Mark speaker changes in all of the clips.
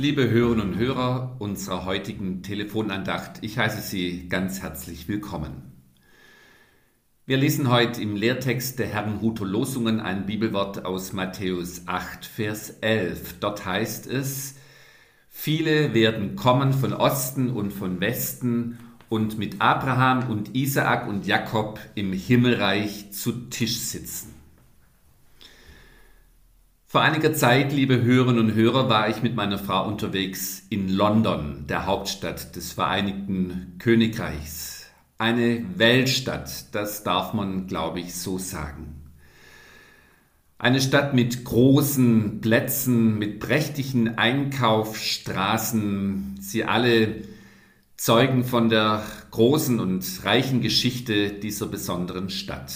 Speaker 1: Liebe Hörerinnen und Hörer unserer heutigen Telefonandacht, ich heiße Sie ganz herzlich willkommen. Wir lesen heute im Lehrtext der Herrenhuter Losungen ein Bibelwort aus Matthäus 8, Vers 11. Dort heißt es, Viele werden kommen von Osten und von Westen und mit Abraham und Isaak und Jakob im Himmelreich zu Tisch sitzen. Vor einiger Zeit, liebe Hörerinnen und Hörer, war ich mit meiner Frau unterwegs in London, der Hauptstadt des Vereinigten Königreichs. Eine Weltstadt, das darf man, glaube ich, so sagen. Eine Stadt mit großen Plätzen, mit prächtigen Einkaufsstraßen. Sie alle zeugen von der großen und reichen Geschichte dieser besonderen Stadt.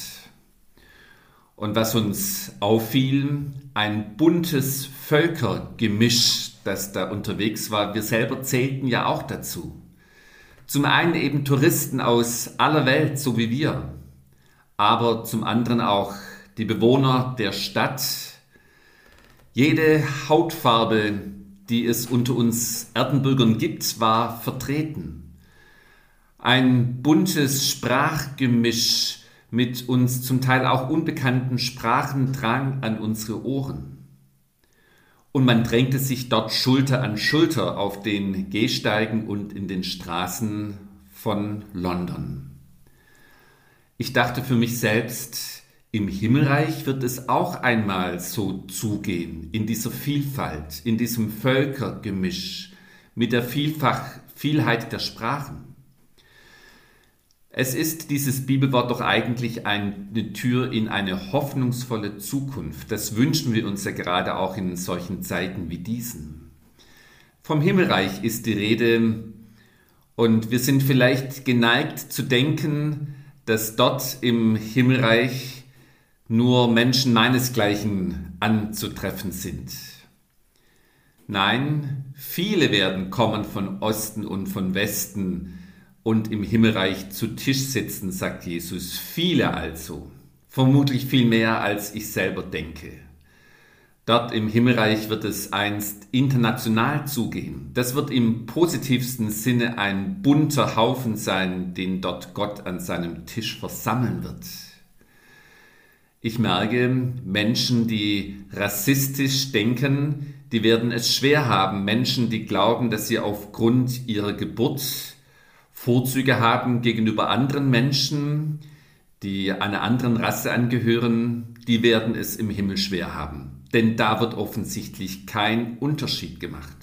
Speaker 1: Und was uns auffiel, ein buntes Völkergemisch, das da unterwegs war. Wir selber zählten ja auch dazu. Zum einen eben Touristen aus aller Welt, so wie wir, aber zum anderen auch die Bewohner der Stadt. Jede Hautfarbe, die es unter uns Erdenbürgern gibt, war vertreten. Ein buntes Sprachgemisch, mit uns zum Teil auch unbekannten Sprachen drang an unsere Ohren. Und man drängte sich dort Schulter an Schulter auf den Gehsteigen und in den Straßen von London. Ich dachte für mich selbst, im Himmelreich wird es auch einmal so zugehen, in dieser Vielfalt, in diesem Völkergemisch, mit der Vielfach, Vielheit der Sprachen. Es ist dieses Bibelwort doch eigentlich eine Tür in eine hoffnungsvolle Zukunft. Das wünschen wir uns ja gerade auch in solchen Zeiten wie diesen. Vom Himmelreich ist die Rede und wir sind vielleicht geneigt zu denken, dass dort im Himmelreich nur Menschen meinesgleichen anzutreffen sind. Nein, viele werden kommen von Osten und von Westen, und im Himmelreich zu Tisch sitzen, sagt Jesus. Viele also, vermutlich viel mehr, als ich selber denke. Dort im Himmelreich wird es einst international zugehen. Das wird im positivsten Sinne ein bunter Haufen sein, den dort Gott an seinem Tisch versammeln wird. Ich merke, Menschen, die rassistisch denken, die werden es schwer haben. Menschen, die glauben, dass sie aufgrund ihrer Geburt Vorzüge haben gegenüber anderen Menschen, die einer anderen Rasse angehören, die werden es im Himmel schwer haben. Denn da wird offensichtlich kein Unterschied gemacht.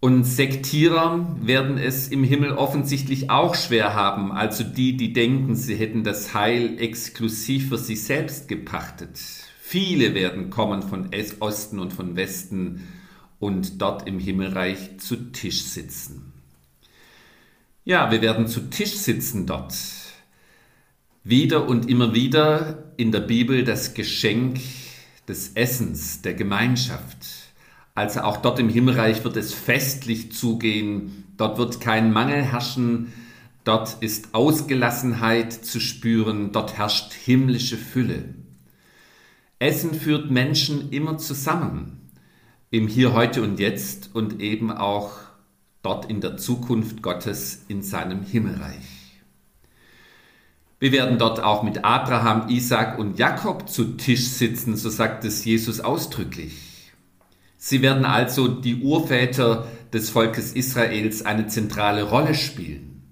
Speaker 1: Und Sektierer werden es im Himmel offensichtlich auch schwer haben, also die, die denken, sie hätten das Heil exklusiv für sich selbst gepachtet. Viele werden kommen von Osten und von Westen und dort im Himmelreich zu Tisch sitzen. Ja, wir werden zu Tisch sitzen dort. Wieder und immer wieder in der Bibel das Geschenk des Essens, der Gemeinschaft. Also auch dort im Himmelreich wird es festlich zugehen, dort wird kein Mangel herrschen, dort ist Ausgelassenheit zu spüren, dort herrscht himmlische Fülle. Essen führt Menschen immer zusammen, im Hier, heute und jetzt und eben auch dort in der Zukunft Gottes in seinem Himmelreich. Wir werden dort auch mit Abraham, Isaac und Jakob zu Tisch sitzen, so sagt es Jesus ausdrücklich. Sie werden also die Urväter des Volkes Israels eine zentrale Rolle spielen.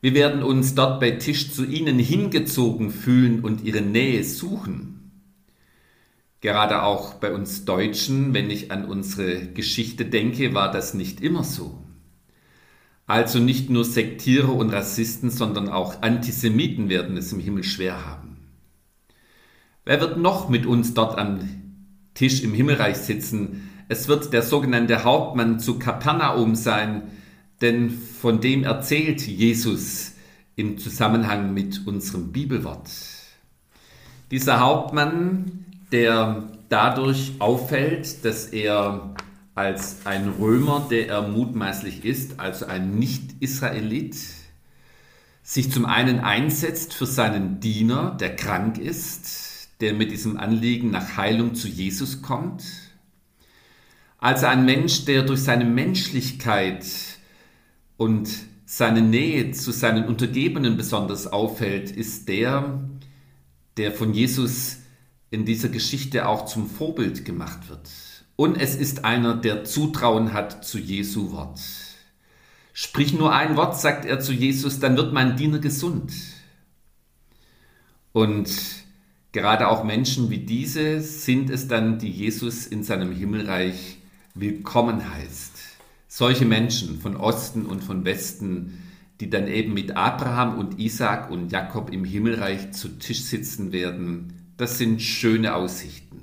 Speaker 1: Wir werden uns dort bei Tisch zu ihnen hingezogen fühlen und ihre Nähe suchen. Gerade auch bei uns Deutschen, wenn ich an unsere Geschichte denke, war das nicht immer so. Also nicht nur Sektierer und Rassisten, sondern auch Antisemiten werden es im Himmel schwer haben. Wer wird noch mit uns dort am Tisch im Himmelreich sitzen? Es wird der sogenannte Hauptmann zu Kapernaum sein, denn von dem erzählt Jesus im Zusammenhang mit unserem Bibelwort. Dieser Hauptmann, der dadurch auffällt, dass er als ein Römer, der er mutmaßlich ist, also ein Nicht-Israelit, sich zum einen einsetzt für seinen Diener, der krank ist, der mit diesem Anliegen nach Heilung zu Jesus kommt. Also ein Mensch, der durch seine Menschlichkeit und seine Nähe zu seinen Untergebenen besonders auffällt, ist der, der von Jesus in dieser Geschichte auch zum Vorbild gemacht wird. Und es ist einer, der Zutrauen hat zu Jesu Wort. Sprich nur ein Wort, sagt er zu Jesus, dann wird mein Diener gesund. Und gerade auch Menschen wie diese sind es dann, die Jesus in seinem Himmelreich willkommen heißt. Solche Menschen von Osten und von Westen, die dann eben mit Abraham und Isaac und Jakob im Himmelreich zu Tisch sitzen werden, das sind schöne Aussichten.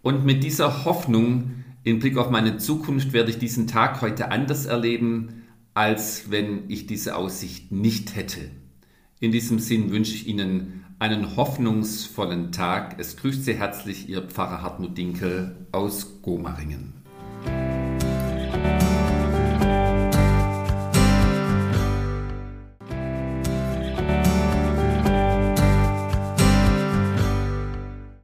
Speaker 1: Und mit dieser Hoffnung im Blick auf meine Zukunft werde ich diesen Tag heute anders erleben, als wenn ich diese Aussicht nicht hätte. In diesem Sinn wünsche ich Ihnen einen hoffnungsvollen Tag. Es grüßt Sie herzlich Ihr Pfarrer Hartmut Dinkel aus Gomaringen.